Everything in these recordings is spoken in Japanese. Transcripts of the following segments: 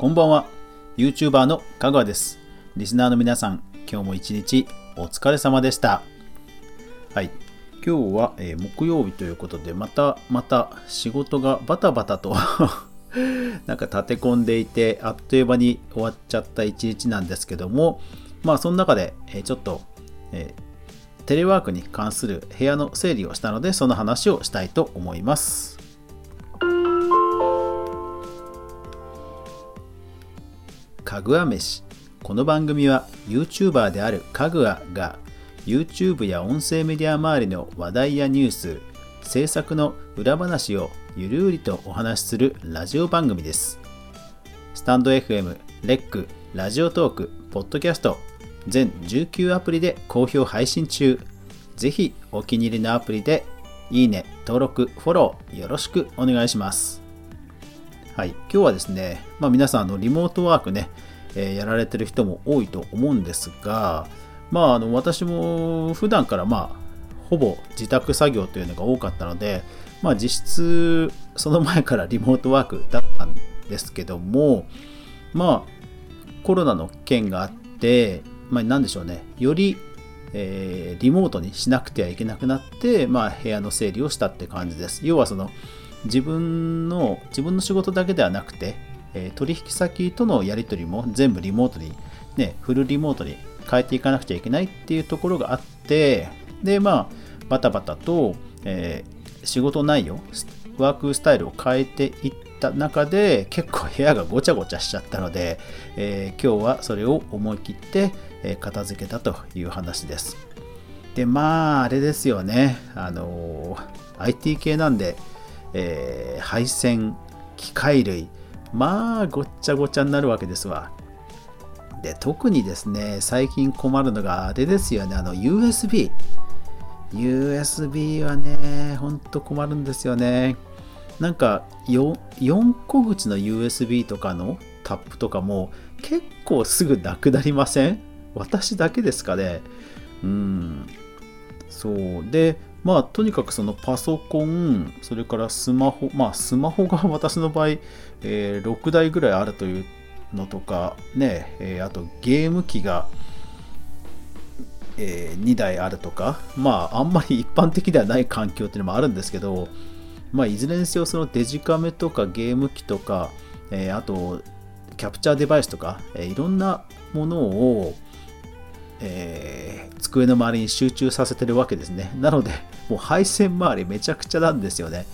こんばんは。YouTuber の香川です。リスナーの皆さん今日も一日お疲れ様でした。はい。今日は、えー木曜日ということでまたまた仕事がバタバタと なんか立て込んでいてあっという間に終わっちゃった一日なんですけどもまあその中で、えーちょっと、えーテレワークに関する部屋の整理をしたのでその話をしたいと思います。かぐわ飯。この番組は YouTuber であるかぐわが YouTube や音声メディア周りの話題やニュース制作の裏話をゆるりとお話しするラジオ番組です。スタンド FM、レック、ラジオトーク、ポッドキャスト全19アプリで好評配信中。ぜひお気に入りのアプリでいいね、登録、フォローよろしくお願いします。はい、今日はですね、まあ、皆さんあのリモートワークね、えーやられてる人も多いと思うんですが、まあ、あの私も普段からまあほぼ自宅作業というのが多かったので、まあ、実質その前からリモートワークだったんですけどもまあコロナの件があって、まあ、何でしょうね。より、えーリモートにしなくてはいけなくなって、まあ、部屋の整理をしたって感じです。要はその自分の自分の仕事だけではなくて、えー取引先とのやり取りも全部リモートに、ね、フルリモートに変えていかなくちゃいけないっていうところがあってでまあバタバタと、えー仕事内容ワークスタイルを変えていった中で結構部屋がごちゃごちゃしちゃったので、えー今日はそれを思い切って、えー片付けたという話です。でまああれですよね。あのー IT 系なんでえー配線、機械類、まあごっちゃごちゃになるわけですわ。で、特にですね、最近困るのがあれですよね、あの USB。USB はね、ほんと困るんですよね。なんか 4, 4個口の USB とかのタップとかも結構すぐなくなりません？私だけですかねうん。そう。で、まあ、とにかくそのパソコン、それからスマホ、まあ、スマホが私の場合、えー6台ぐらいあるというのとか、ね、えーあとゲーム機が、え2台あるとか、まあ、あんまり一般的ではない環境っていうのもあるんですけど、まあ、いずれにせよそのデジカメとかゲーム機とか、えーあとキャプチャーデバイスとか、えーいろんなものを、えー机の周りに集中させてるわけですね。なので、もう配線周りめちゃくちゃなんですよね。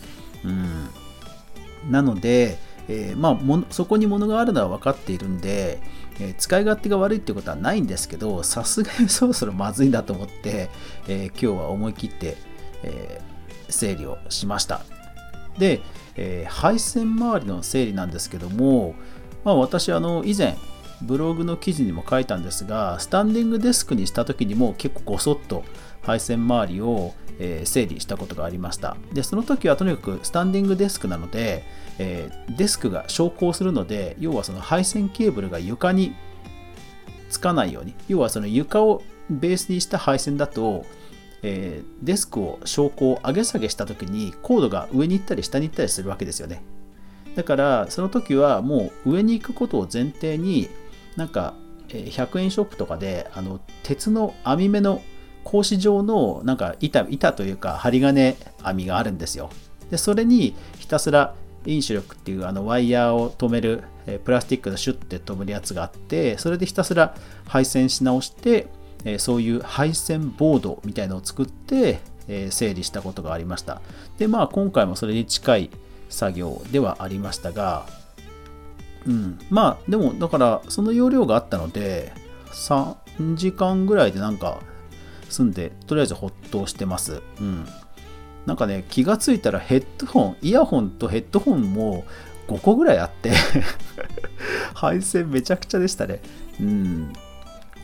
うん。なので、えーまあも、そこに物があるのは分かっているんで、えー使い勝手が悪いってことはないんですけど、さすがに そろそろまずいなと思って、えー今日は思い切って、え整理をしました。で、え配線周りの整理なんですけども、まあ、私あの以前ブログの記事にも書いたんですがスタンディングデスクにした時にも結構ごそっと配線周りを、え整理したことがありました。でその時はとにかくスタンディングデスクなので、えデスクが昇降するので要はその配線ケーブルが床につかないように要はその床をベースにした配線だと、えデスクを昇降上げ下げした時にコードが上に行ったり下に行ったりするわけですよね。だからその時はもう上に行くことを前提になんか100円ショップとかであの鉄の網目の格子状のなんか板板というか針金網があるんですよ。でそれにひたすらインシュロックっていうあのワイヤーを止めるえプラスチックのシュッて止めるやつがあってそれでひたすら配線し直してえそういう配線ボードみたいのを作ってえ整理したことがありました。でまあ今回もそれに近い作業ではありましたがうん、まあでもだからその容量があったので3時間ぐらいでなんか済んでとりあえずほっとしてます。うん。なんかね気がついたらヘッドホンイヤホンとヘッドホンも5個ぐらいあって 配線めちゃくちゃでしたね。うん。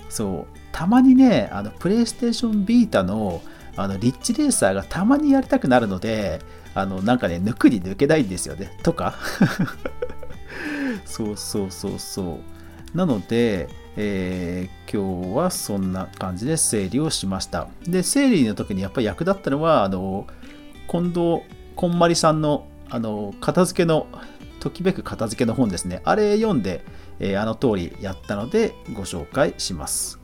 そうたまにねあのプレイステーションビータのあのリッチレーサーがたまにやりたくなるのであのなんかね抜くに抜けないんですよねとかそうそうそうそう。なので、えー今日はそんな感じで整理をしました。で、整理の時にやっぱり役立ったのは、あの、近藤こんまりさんの、あの、片付けのときめく片付けの本ですね。あれ読んで、えー、あの通りやったのでご紹介します。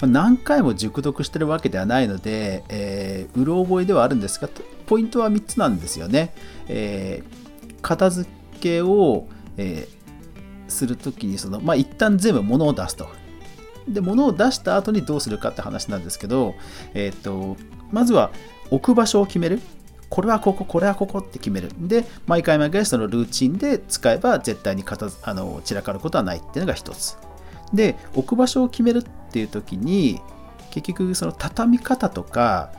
何回も熟読してるわけではないので、えー、うろ覚えではあるんですが、ポイントは3つなんですよね。えー、片付けを、えー、するときにその、まあ、一旦全部物を出すと。で、物を出した後にどうするかって話なんですけど、えっ、ー、と、まずは置く場所を決める。これはここ、これはここって決める。で、毎回毎回そのルーチンで使えば絶対に片あの散らかることはないっていうのが一つ。で、置く場所を決めるっていう時に、結局その畳み方とか、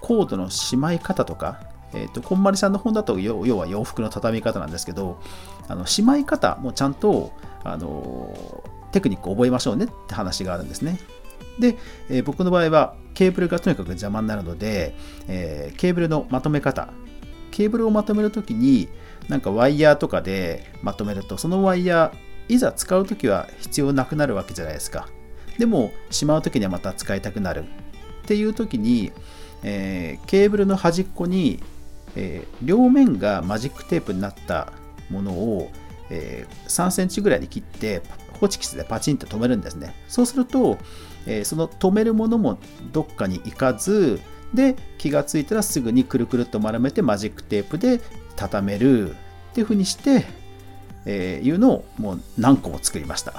コードのしまい方とか、えーと、こんまりさんの本だと要は洋服の畳み方なんですけど、あのしまい方もちゃんとあのテクニックを覚えましょうねって話があるんですね。で、えー、僕の場合はケーブルがとにかく邪魔になるので、えー、ケーブルのまとめ方、ケーブルをまとめるときに、なんかワイヤーとかでまとめると、そのワイヤー、いざ使うときは必要なくなるわけじゃないですか。でも、しまうときにはまた使いたくなる。っていうときに、えー、ケーブルの端っこに、えー、両面がマジックテープになったものを、えー、3センチぐらいに切ってホチキスでパチンと止めるんですね。そうすると、え、その止めるものもどっかに行かず、で、気がついたらすぐにくるくるっと丸めてマジックテープで畳めるっていう風にして、えー、いうのをもう何個も作りました。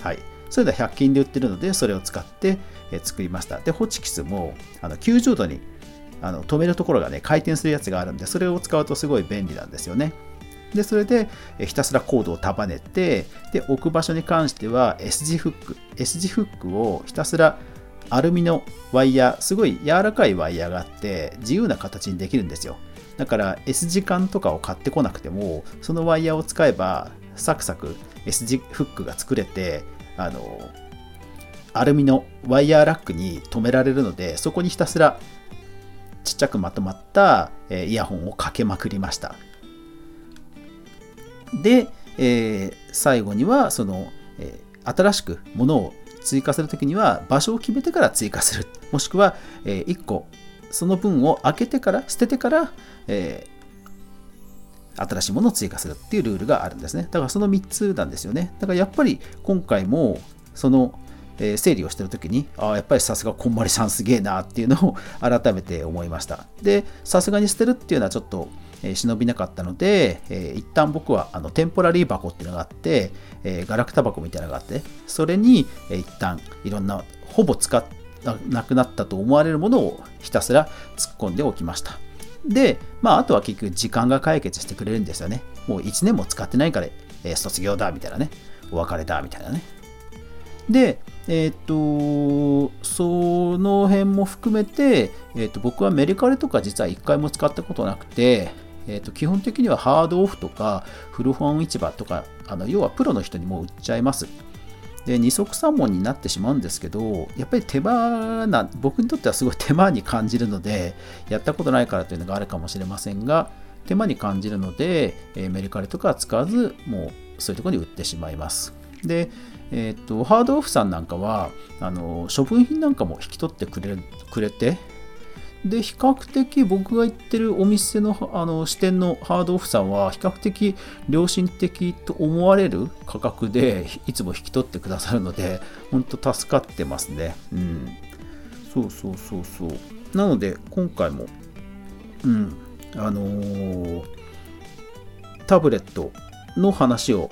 はい。それでは100均で売ってるので、それを使って作りました。で、ホチキスもあの90度にあの止めるところがね、回転するやつがあるんで、それを使うとすごい便利なんですよね。で、それでひたすらコードを束ねて、で、置く場所に関しては S 字フック、S 字フックをひたすらアルミのワイヤー、すごい柔らかいワイヤーがあって、自由な形にできるんですよ。だから S 字管とかを買ってこなくても、そのワイヤーを使えば、サクサク S 字フックが作れて、あの、アルミのワイヤーラックに止められるので、そこにひたすらちっちゃくまとまったイヤホンをかけまくりました。で、えー、最後にはその、えー、新しくものを追加するときには場所を決めてから追加する。もしくは、えー、1個その分を開けてから捨ててから、えー、新しいものを追加するっていうルールがあるんですね。だからその3つなんですよね。だからやっぱり今回もそのえ整理をしてる時にああやっぱりさすがこんまりさんすげえなっていうのを 改めて思いましたでさすがに捨てるっていうのはちょっと、え忍びなかったので、えー、一旦僕はあのテンポラリー箱っていうのがあって、えー、ガラクタ箱みたいなのがあってそれに、え、一旦いろんなほぼ使っなくなったと思われるものをひたすら突っ込んでおきましたで、まあ、あとは結局時間が解決してくれるんですよね。もう1年も使ってないから、えー、卒業だみたいなね。お別れだみたいなね。で、えっ、と、その辺も含めて、えっ、と、僕はメルカリとか実は1回も使ったことなくて、えー、と基本的にはハードオフとか古本市場とかあの要はプロの人にも売っちゃいます。で二足三門になってしまうんですけどやっぱり手間な僕にとってはすごい手間に感じるのでやったことないからというのがあるかもしれませんが手間に感じるので、えメルカリとかは使わずもうそういうとこに売ってしまいます。でえーと、ハードオフさんなんかはあの処分品なんかも引き取ってくれくれてで比較的僕が行ってるお店のあの支店のハードオフさんは比較的良心的と思われる価格でいつも引き取ってくださるので本当助かってますねうんそうそうそうそうなので今回もうんあのー、タブレットの話を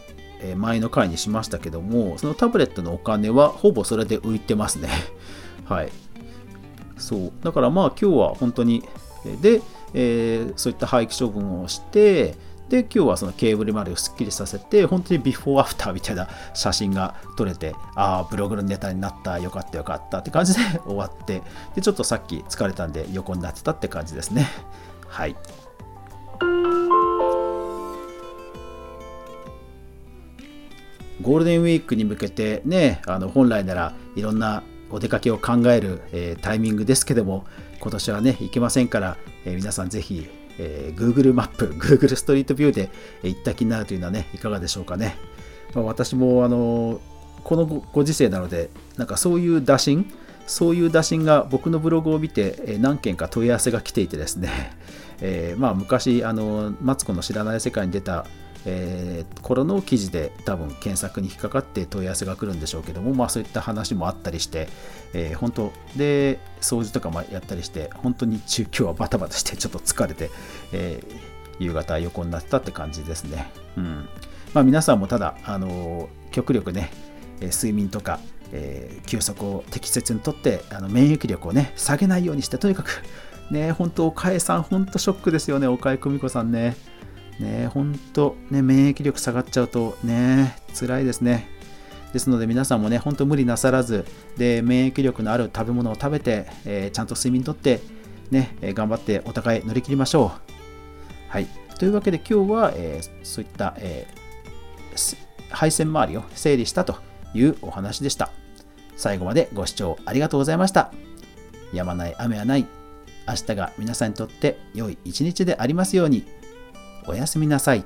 前の回にしましたけども、そのタブレットのお金はほぼそれで浮いてますね。はい。そう。だからまあ今日は本当に、で、えー、そういった廃棄処分をして、で、今日はそのケーブルまでをすっきりさせて、本当にビフォーアフターみたいな写真が撮れて、ああ、ブログのネタになった、よかったよかったって感じで 終わって、で、ちょっとさっき疲れたんで横になってたって感じですね。はい。ゴールデンウィークに向けてね、あの本来ならいろんなお出かけを考える、え、タイミングですけども、今年はね、行けませんから、え、皆さんぜひ、え、Google マップ、Google ストリートビューで行った気になるというのはね、いかがでしょうかね。まあ、私も、あのこのご時世なので、なんかそういう打診、そういう打診が僕のブログを見て、何件か問い合わせが来ていてですね、えー、まあ、昔あのマツコの知らない世界に出た、えー、頃の記事で多分検索に引っかかって問い合わせが来るんでしょうけども、まあ、そういった話もあったりして、えー、本当で掃除とかもやったりして本当に中今日はバタバタしてちょっと疲れて、え夕方横になったって感じですね。うんまあ、皆さんもただ、あの極力ね、睡眠とか、えー、休息を適切にとってあの免疫力をね下げないようにしてとにかくね本当岡江さん本当ショックですよね岡江久美子さんねね本当ね免疫力下がっちゃうとね辛いですねですので皆さんもね本当無理なさらずで免疫力のある食べ物を食べて、えー、ちゃんと睡眠とってね、え頑張ってお互い乗り切りましょうはいというわけで今日は、えー、そういった、え、配線周りを整理したというお話でした。最後までご視聴ありがとうございました。やまない雨はない。明日が皆さんにとって良い一日でありますように。おやすみなさい。